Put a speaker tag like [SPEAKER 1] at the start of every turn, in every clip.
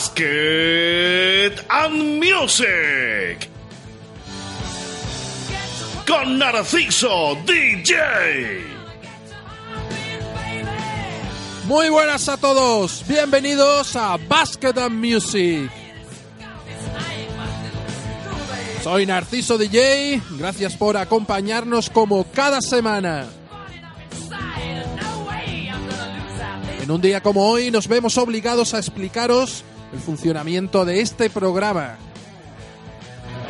[SPEAKER 1] Basket and Music. Con Narciso DJ.
[SPEAKER 2] Muy buenas a todos, bienvenidos a Basket and Music. Soy Narciso DJ, gracias por acompañarnos como cada semana. En un día como hoy nos vemos obligados a explicaros el funcionamiento de este programa.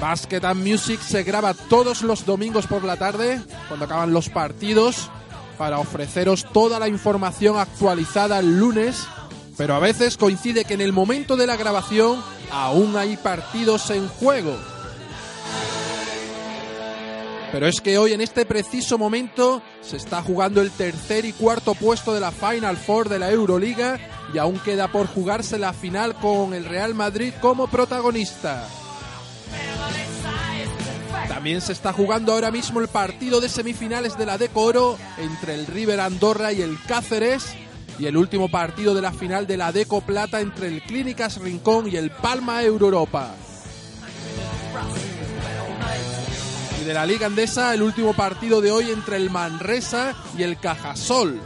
[SPEAKER 2] Basket and Music se graba todos los domingos por la tarde, cuando acaban los partidos, para ofreceros toda la información actualizada el lunes, pero a veces coincide que en el momento de la grabación aún hay partidos en juego. Pero es que hoy en este preciso momento se está jugando el tercer y cuarto puesto de la Final Four de la Euroliga y aún queda por jugarse la final con el Real Madrid como protagonista. También se está jugando ahora mismo el partido de semifinales de la Deco Oro entre el River Andorra y el Cáceres y el último partido de la final de la Deco Plata entre el Clínicas Rincón y el Palma Europa. Y de la Liga Andesa, el último partido de hoy entre el Manresa y el Cajasol.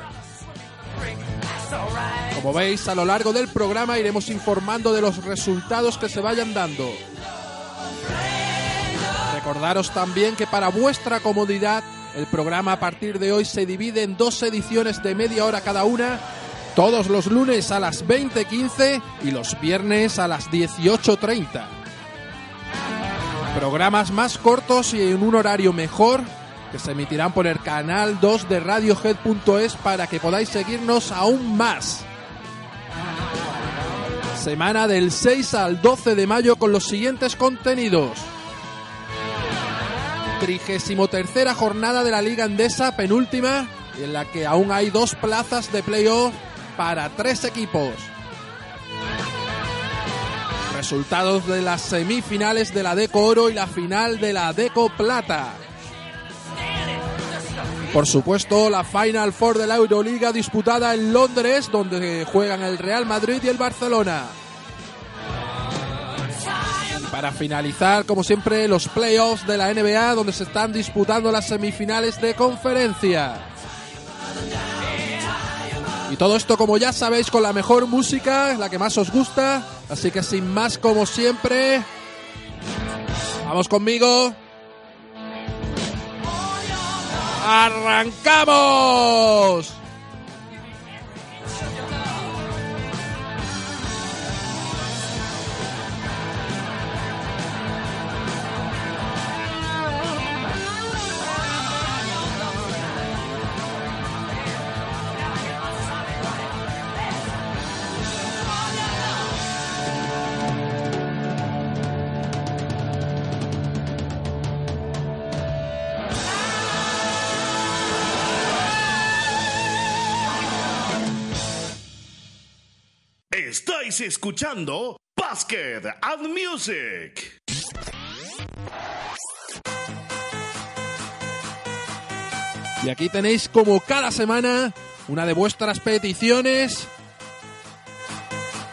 [SPEAKER 2] Como veis, a lo largo del programa iremos informando de los resultados que se vayan dando. Recordaros también que para vuestra comodidad, el programa a partir de hoy se divide en dos ediciones de media hora cada una, todos los lunes a las 20.15 y los viernes a las 18.30. Programas más cortos y en un horario mejor que se emitirán por el canal 2 de radiohead.es para que podáis seguirnos aún más. Semana del 6 al 12 de mayo con los siguientes contenidos. 33 jornada de la Liga Andesa, penúltima, en la que aún hay dos plazas de playoff para tres equipos. Resultados de las semifinales de la Deco Oro y la final de la Deco Plata. Por supuesto, la Final Four de la Euroliga disputada en Londres, donde juegan el Real Madrid y el Barcelona. Para finalizar, como siempre, los playoffs de la NBA, donde se están disputando las semifinales de conferencia. Y todo esto, como ya sabéis, con la mejor música, la que más os gusta. Así que sin más, como siempre, vamos conmigo. ¡Arrancamos!
[SPEAKER 1] Estáis escuchando Basket and Music.
[SPEAKER 2] Y aquí tenéis como cada semana una de vuestras peticiones.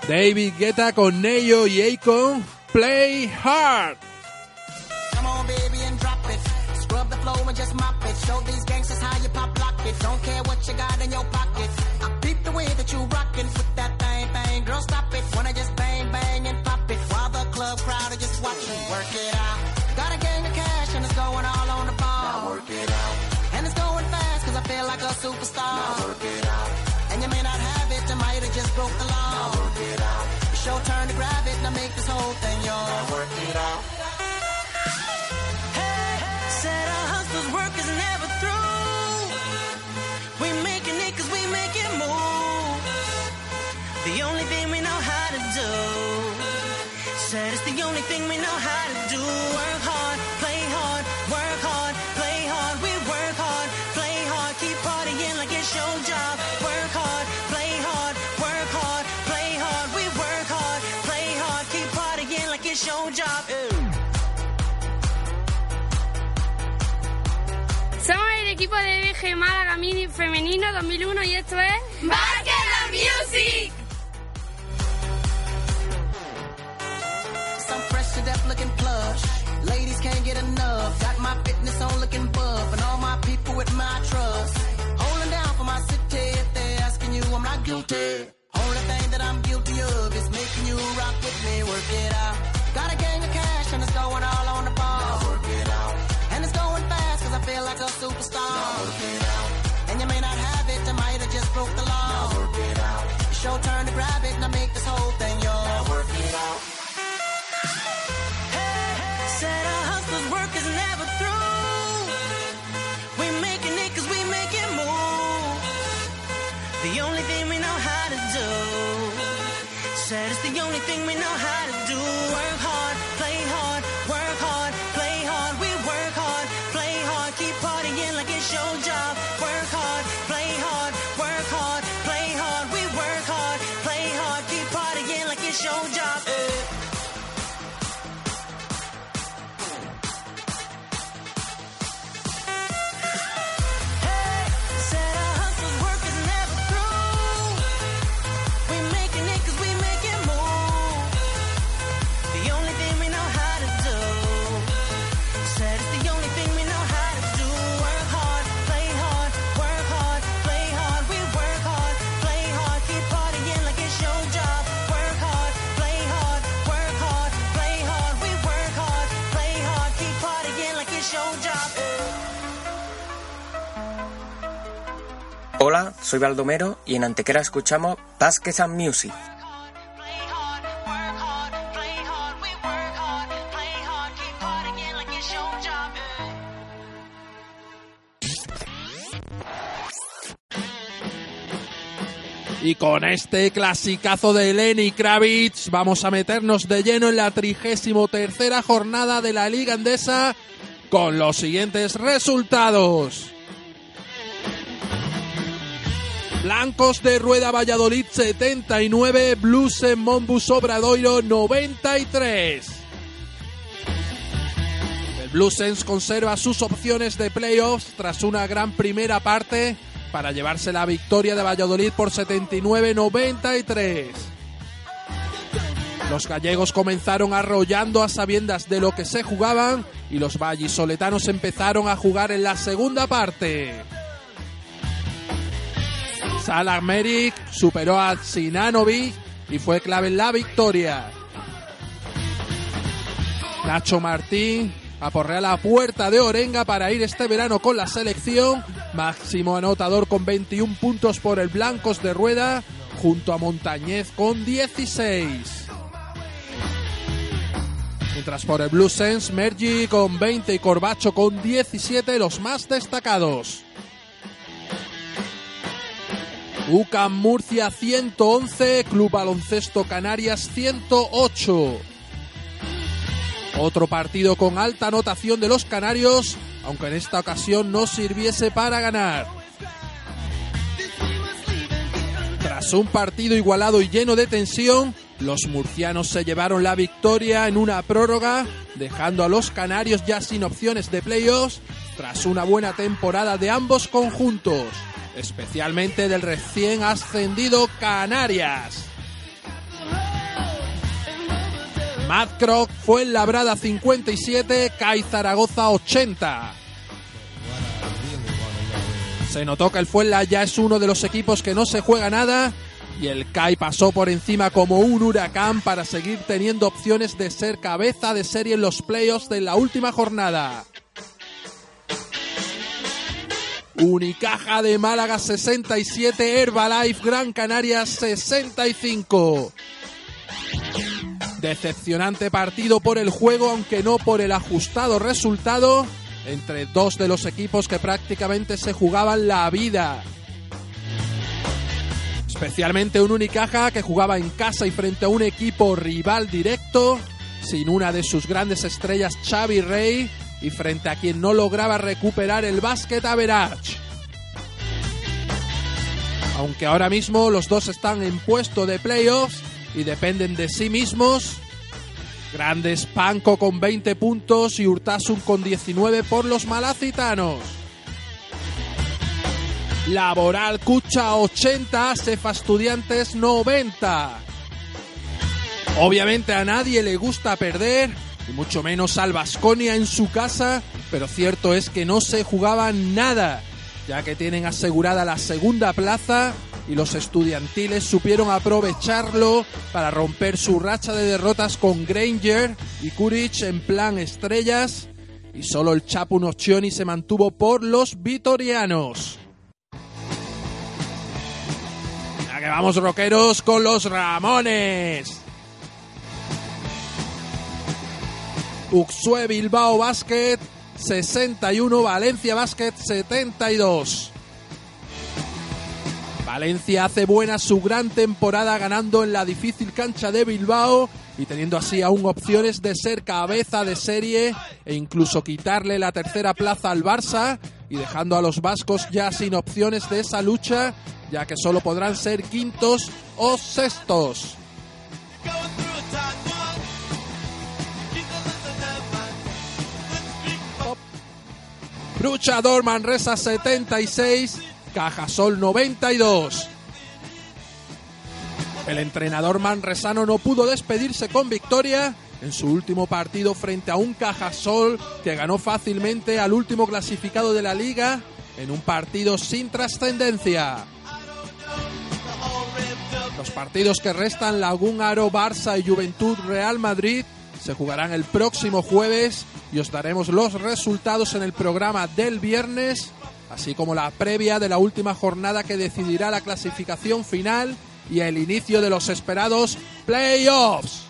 [SPEAKER 2] David Guetta con Neyo y Akon, Play Hard.
[SPEAKER 3] Come on, baby, and drop it. Scrub the flow and just mop it. Show these gangsters how you pop lock it. Don't care what you got in your pocket. I peep the way that you rockin' broke the law. It's your turn to grab it, now make this whole thing yours. Now work it out.
[SPEAKER 4] BG Málaga Mini Femenino 2001 y esto es... ¡Basket la Music!
[SPEAKER 3] looking plush. Ladies can't get enough. Got my fitness on looking buff, and all my people with my trust. Holding down for my city. If they're asking you, I'm not guilty. Only thing that I'm guilty of is making you rock with me. Work it out. It's your turn to grab it and make this whole thing yours.
[SPEAKER 5] Now work it out. Hey, said our hustler's work is never through. We making it cause we make it move. The only thing we know how to do. Said it's the only thing we know how to do.
[SPEAKER 6] Soy Baldomero y en Antequera escuchamos Baskets and Music.
[SPEAKER 2] Y con este clasicazo de Lenny Kravitz vamos a meternos de lleno en la trigésimo tercera jornada de la Liga Andesa con los siguientes resultados. Blancos de Rueda Valladolid 79, Blues en Monbus Obradoiro 93. El Bluesens conserva sus opciones de playoffs tras una gran primera parte para llevarse la victoria de Valladolid por 79-93. Los gallegos comenzaron arrollando a sabiendas de lo que se jugaban y los vallisoletanos empezaron a jugar en la segunda parte. Salah Merrick superó a Sinanovic y fue clave en la victoria. Nacho Martín aporrea la puerta de Orenga para ir este verano con la selección. Máximo anotador con 21 puntos por el Blancos de Rueda, junto a Montañez con 16. Mientras por el Blue Sense, Mergi con 20 y Corbacho con 17, los más destacados. UCAM Murcia 111, Club Baloncesto Canarias 108. Otro partido con alta anotación de los canarios, aunque en esta ocasión no sirviese para ganar. Tras un partido igualado y lleno de tensión, los murcianos se llevaron la victoria en una prórroga, dejando a los canarios ya sin opciones de playoffs tras una buena temporada de ambos conjuntos, especialmente del recién ascendido Canarias. Madcroc fue en Labrada 57, CAI Zaragoza 80. Se notó que el Fuenla ya es uno de los equipos que no se juega nada y el CAI pasó por encima como un huracán para seguir teniendo opciones de ser cabeza de serie en los playoffs de la última jornada. Unicaja de Málaga 67, Herbalife Gran Canaria 65. Decepcionante partido por el juego, aunque no por el ajustado resultado, entre dos de los equipos que prácticamente se jugaban la vida. Especialmente un Unicaja que jugaba en casa y frente a un equipo rival directo, sin una de sus grandes estrellas Xavi Rey y frente a quien no lograba recuperar el básquet average. Aunque ahora mismo los dos están en puesto de playoffs y dependen de sí mismos. Grandes Panco con 20 puntos y Urtasun con 19 por los malacitanos. Laboral Cucha 80, Cefa Estudiantes 90. Obviamente a nadie le gusta perder mucho menos al Basconia en su casa, pero cierto es que no se jugaba nada, ya que tienen asegurada la segunda plaza y los estudiantiles supieron aprovecharlo para romper su racha de derrotas con Granger y Kuric en plan estrellas y solo el Chapu Nocioni se mantuvo por los vitorianos. Ya que vamos rockeros con los Ramones. Uxue Bilbao Basket 61, Valencia Basket 72. Valencia hace buena su gran temporada ganando en la difícil cancha de Bilbao y teniendo así aún opciones de ser cabeza de serie e incluso quitarle la tercera plaza al Barça y dejando a los vascos ya sin opciones de esa lucha, ya que solo podrán ser quintos o sextos. Luchador Manresa 76, Cajasol 92. El entrenador manresano no pudo despedirse con victoria en su último partido frente a un Cajasol que ganó fácilmente al último clasificado de la liga en un partido sin trascendencia. Los partidos que restan Lagún Aro, Barça y Juventud Real Madrid se jugarán el próximo jueves y os daremos los resultados en el programa del viernes, así como la previa de la última jornada que decidirá la clasificación final y el inicio de los esperados playoffs.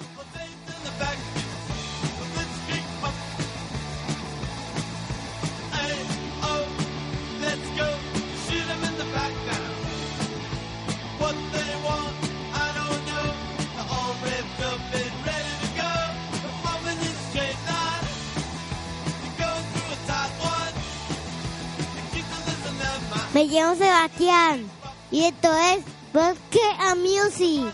[SPEAKER 7] Me llamo Sebastián y esto es Bosque a Music.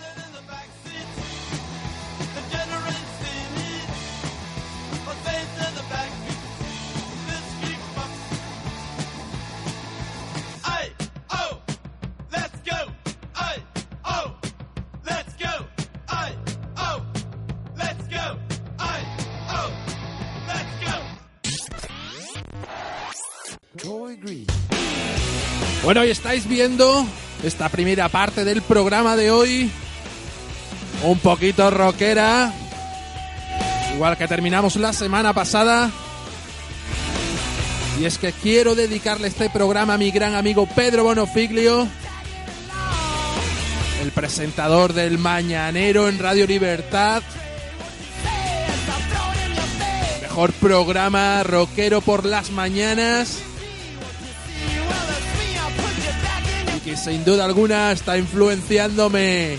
[SPEAKER 2] Bueno, y estáis viendo esta primera parte del programa de hoy. Un poquito rockera. Igual que terminamos la semana pasada. Y es que quiero dedicarle este programa a mi gran amigo Pedro Bonofiglio. El presentador del Mañanero en Radio Libertad. Mejor programa rockero por las mañanas. Que sin duda alguna está influenciándome.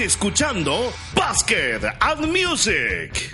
[SPEAKER 1] Escuchando Basket and Music.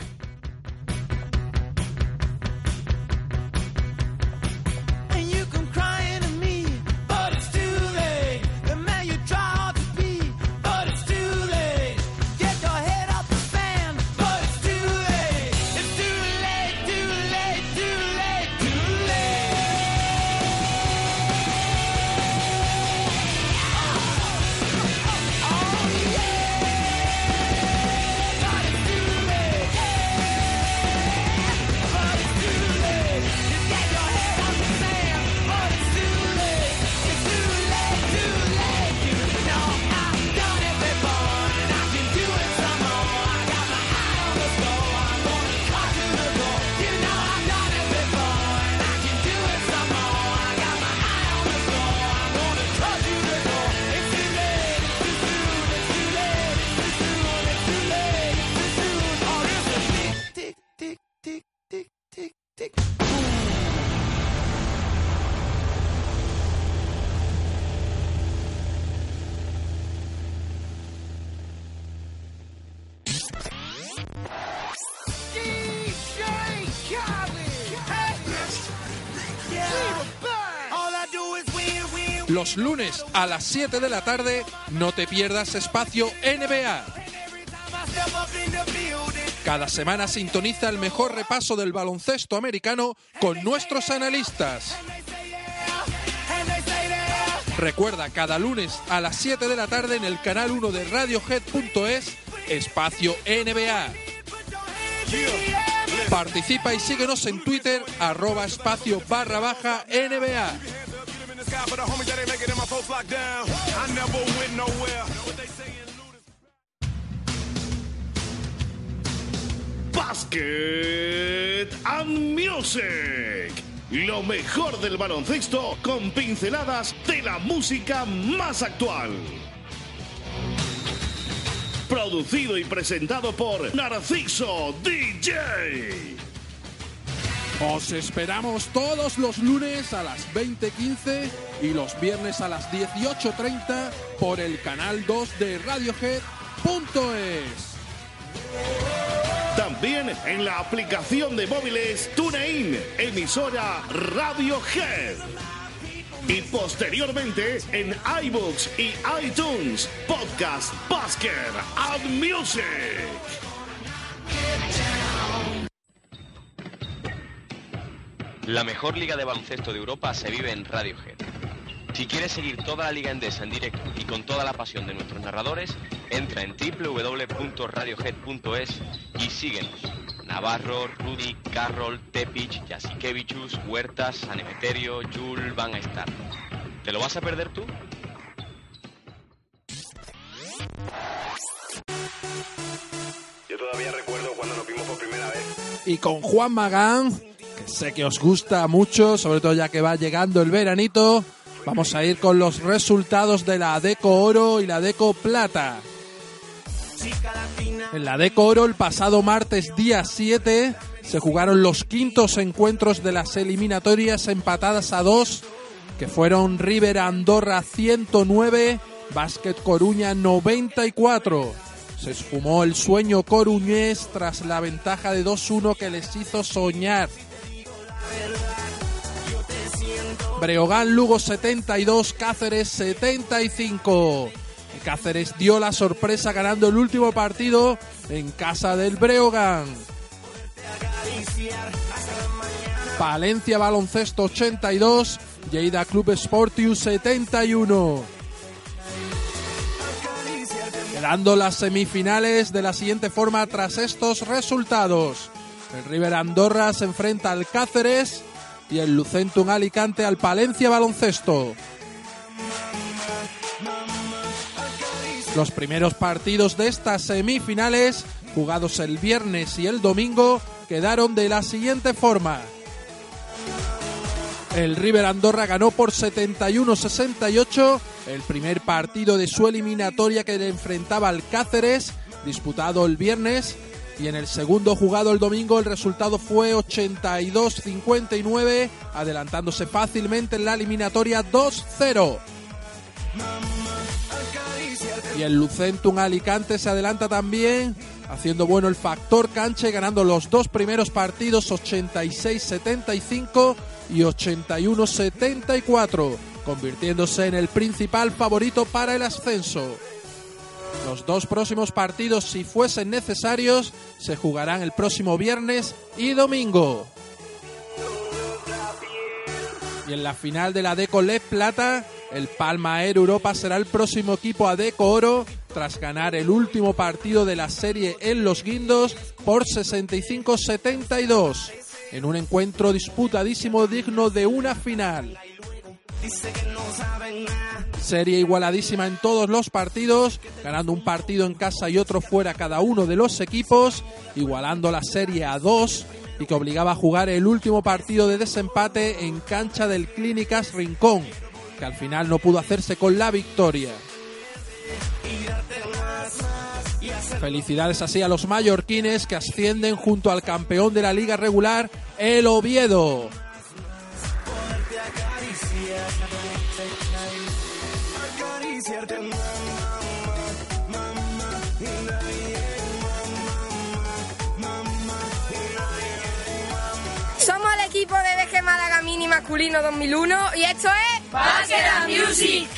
[SPEAKER 2] Los lunes a las 7 de la tarde no te pierdas espacio NBA. Cada semana sintoniza el mejor repaso del baloncesto americano con nuestros analistas. Recuerda, cada lunes a las 7 de la tarde en el canal 1 de Radiohead.es, espacio NBA. Participa y síguenos en Twitter, arroba espacio barra baja NBA.
[SPEAKER 1] Basket and Music. Lo mejor del baloncesto con pinceladas de la música más actual. Producido y presentado por Narciso DJ.
[SPEAKER 2] Os esperamos todos los lunes a las 20.15 y los viernes a las 18.30 por el canal 2 de Radiohead.es.
[SPEAKER 1] También en la aplicación de móviles TuneIn, emisora Radiohead. Y posteriormente en iBooks y iTunes, podcast Basket and Music.
[SPEAKER 8] La mejor liga de baloncesto de Europa se vive en Radiohead. Si quieres seguir toda la liga endesa en directo y con toda la pasión de nuestros narradores, entra en www.radiohead.es y síguenos. Navarro, Rudy, Carroll, Tepic, Jasikevichus, Huertas, Sanemeterio, Jul van a estar. ¿Te lo vas a perder tú?
[SPEAKER 9] Yo todavía recuerdo cuando nos vimos por primera vez.
[SPEAKER 2] Y con Juan Magán, sé que os gusta mucho, sobre todo ya que va llegando el veranito, vamos a ir con los resultados de la Deco Oro y la Deco Plata. En la Deco Oro, el pasado martes día 7, se jugaron los quintos encuentros de las eliminatorias empatadas a dos, que fueron River Andorra 109, Básquet Coruña 94. Se esfumó el sueño coruñés tras la ventaja de 2-1 que les hizo soñar. Breogán Lugo 72, Cáceres 75. Y Cáceres dio la sorpresa ganando el último partido en casa del Breogán. Palencia Baloncesto 82, Lleida Club Sportius 71. Quedando las semifinales de la siguiente forma tras estos resultados. El River Andorra se enfrenta al Cáceres y el Lucentum Alicante al Palencia Baloncesto. Los primeros partidos de estas semifinales, jugados el viernes y el domingo, quedaron de la siguiente forma. El River Andorra ganó por 71-68 el primer partido de su eliminatoria que le enfrentaba al Cáceres, disputado el viernes. Y en el segundo jugado el domingo el resultado fue 82-59, adelantándose fácilmente en la eliminatoria 2-0. Y el Lucentum Alicante se adelanta también, haciendo bueno el factor cancha y ganando los dos primeros partidos 86-75 y 81-74, convirtiéndose en el principal favorito para el ascenso. Los dos próximos partidos, si fuesen necesarios, se jugarán el próximo viernes y domingo. Y en la final de la Deco LED Plata, el Palma Air Europa será el próximo equipo a Deco Oro tras ganar el último partido de la serie en Los Guindos por 65-72, en un encuentro disputadísimo digno de una final. Serie igualadísima en todos los partidos, ganando un partido en casa y otro fuera cada uno de los equipos, igualando la serie a dos y que obligaba a jugar el último partido de desempate en cancha del Clínicas Rincón, que al final no pudo hacerse con la victoria. Felicidades así a los mallorquines que ascienden junto al campeón de la liga regular, el Oviedo.
[SPEAKER 10] Somos el equipo de DG Málaga Mini Masculino 2001 y esto es
[SPEAKER 4] Basket Music.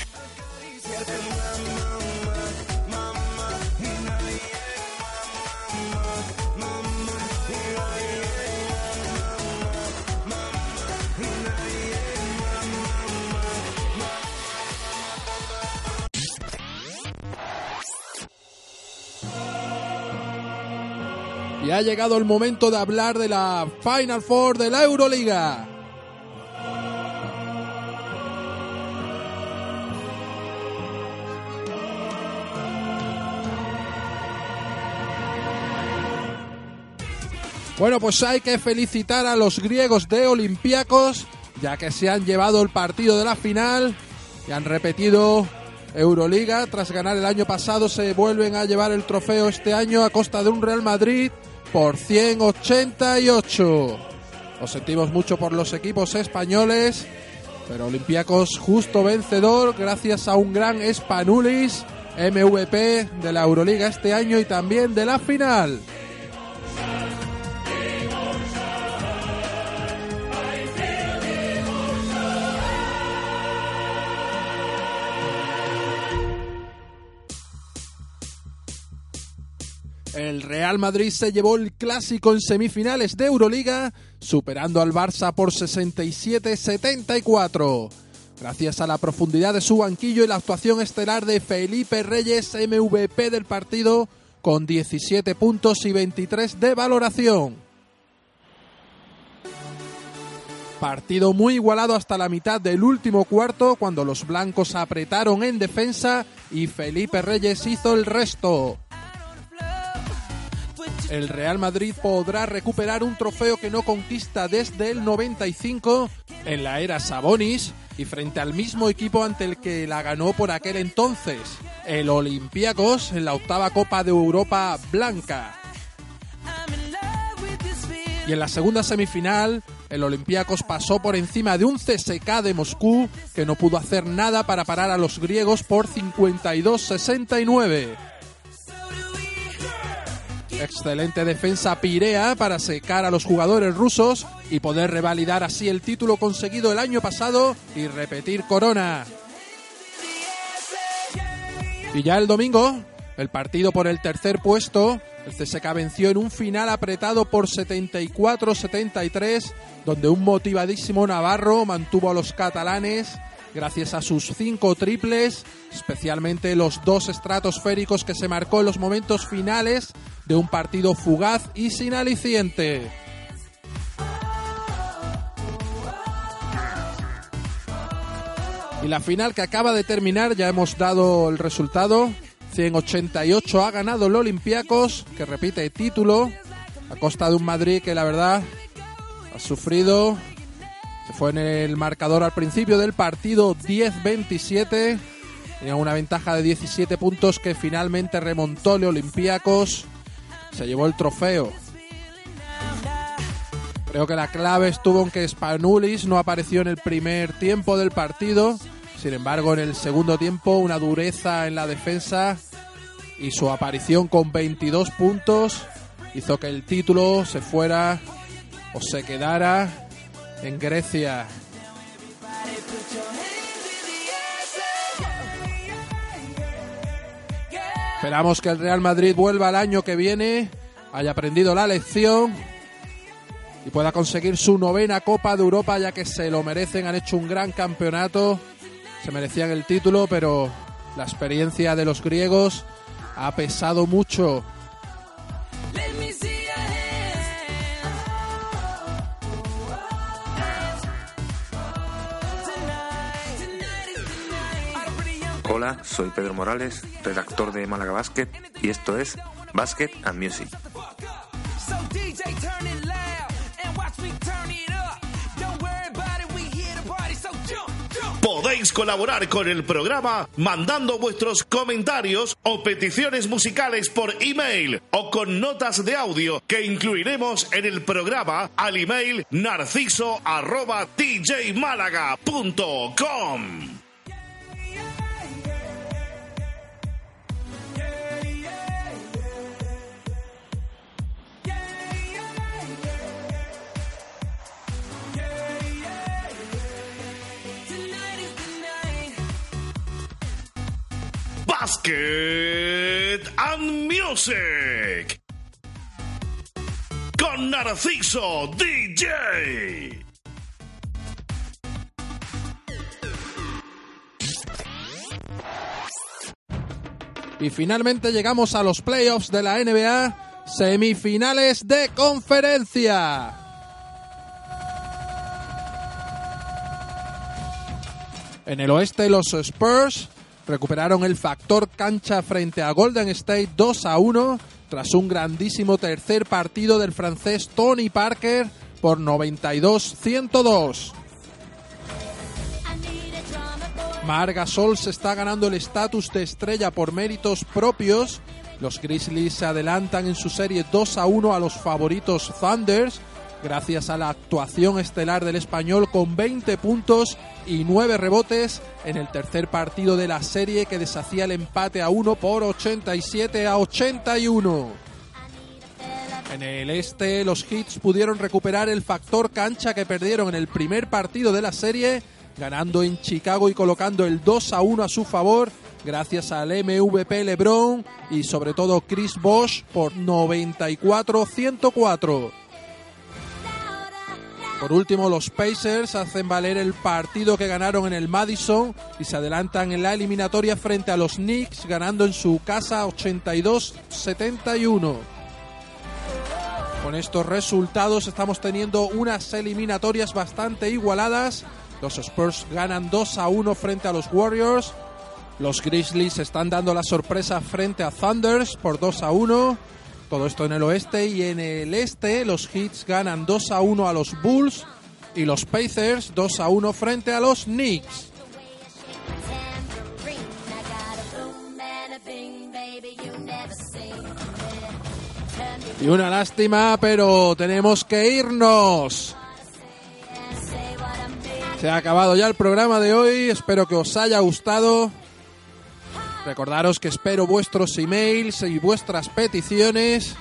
[SPEAKER 2] Y ha llegado el momento de hablar de la Final Four de la Euroliga. Bueno, pues hay que felicitar a los griegos de Olympiacos, ya que se han llevado el partido de la final y han repetido Euroliga. Tras ganar el año pasado, se vuelven a llevar el trofeo este año a costa de un Real Madrid por 188. Lo sentimos mucho por los equipos españoles, pero Olympiacos justo vencedor gracias a un gran Spanulis, MVP de la Euroliga este año y también de la final. El Real Madrid se llevó el clásico en semifinales de Euroliga, superando al Barça por 67-74. Gracias a la profundidad de su banquillo y la actuación estelar de Felipe Reyes, MVP del partido, con 17 puntos y 23 de valoración. Partido muy igualado hasta la mitad del último cuarto, cuando los blancos apretaron en defensa y Felipe Reyes hizo el resto. El Real Madrid podrá recuperar un trofeo que no conquista desde el 95 en la era Sabonis y frente al mismo equipo ante el que la ganó por aquel entonces, el Olympiacos en la octava Copa de Europa Blanca. Y en la segunda semifinal, el Olympiacos pasó por encima de un CSK de Moscú que no pudo hacer nada para parar a los griegos por 52-69. Excelente defensa Pirea para secar a los jugadores rusos y poder revalidar así el título conseguido el año pasado y repetir corona. Y ya el domingo, el partido por el tercer puesto, el CSK venció en un final apretado por 74-73, donde un motivadísimo Navarro mantuvo a los catalanes gracias a sus cinco triples, especialmente los dos estratosféricos que se marcó en los momentos finales de un partido fugaz y sin aliciente. Y la final que acaba de terminar, ya hemos dado el resultado. 188 ha ganado el Olympiacos, que repite título, a costa de un Madrid que la verdad ha sufrido. Fue en el marcador al principio del partido 10-27. Tenía una ventaja de 17 puntos que finalmente remontó el Olympiacos. Se llevó el trofeo. Creo que la clave estuvo en que Spanulis no apareció en el primer tiempo del partido. Sin embargo, en el segundo tiempo, una dureza en la defensa y su aparición con 22 puntos hizo que el título se fuera o se quedara en Grecia. Esperamos que el Real Madrid vuelva el año que viene, haya aprendido la lección y pueda conseguir su novena Copa de Europa ya que se lo merecen, han hecho un gran campeonato, se merecían el título, pero la experiencia de los griegos ha pesado mucho.
[SPEAKER 11] Soy Pedro Morales, redactor de Málaga Basket, y esto es Basket and Music.
[SPEAKER 1] Podéis colaborar con el programa mandando vuestros comentarios o peticiones musicales por email o con notas de audio que incluiremos en el programa al email narciso arroba. Basket and Music con Narciso DJ.
[SPEAKER 2] Y finalmente llegamos a los playoffs de la NBA, semifinales de conferencia. En el oeste los Spurs recuperaron el factor cancha frente a Golden State 2 a 1 tras un grandísimo tercer partido del francés Tony Parker por 92-102. Margasol se está ganando el estatus de estrella por méritos propios. Los Grizzlies se adelantan en su serie 2 a 1 a los favoritos Thunders gracias a la actuación estelar del español con 20 puntos y 9 rebotes en el tercer partido de la serie que deshacía el empate a 1 por 87 a 81. En el este, los Hits pudieron recuperar el factor cancha que perdieron en el primer partido de la serie, ganando en Chicago y colocando el 2 a 1 a su favor, gracias al MVP LeBron y sobre todo Chris Bosh por 94-104. Por último, los Pacers hacen valer el partido que ganaron en el Madison y se adelantan en la eliminatoria frente a los Knicks, ganando en su casa 82-71. Con estos resultados estamos teniendo unas eliminatorias bastante igualadas. Los Spurs ganan 2 a 1 frente a los Warriors. Los Grizzlies están dando la sorpresa frente a Thunders por 2 a 1. Todo esto en el oeste y en el este los Hits ganan 2 a 1 a los Bulls y los Pacers 2 a 1 frente a los Knicks. Y una lástima, pero tenemos que irnos. Se ha acabado ya el programa de hoy, espero que os haya gustado. Recordaros que espero vuestros emails y vuestras peticiones.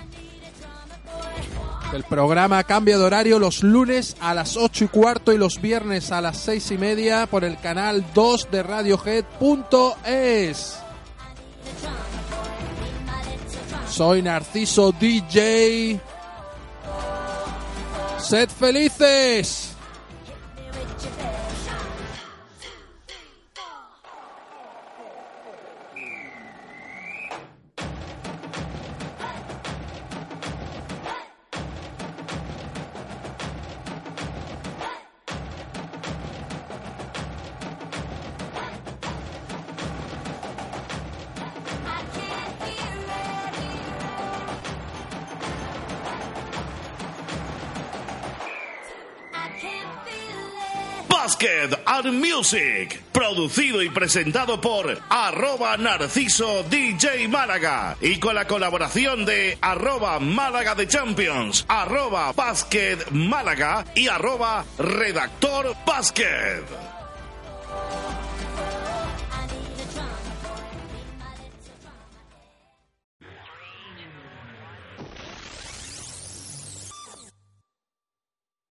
[SPEAKER 2] El programa cambia de horario los lunes a las 8 y cuarto y los viernes a las 6 y media por el canal 2 de Radiohead.es. Soy Narciso DJ. Sed felices.
[SPEAKER 1] Basket and Music, producido y presentado por arroba Narciso DJ Málaga y con la colaboración de arroba Málaga de Champions, arroba Basket Málaga y arroba Redactor Basket.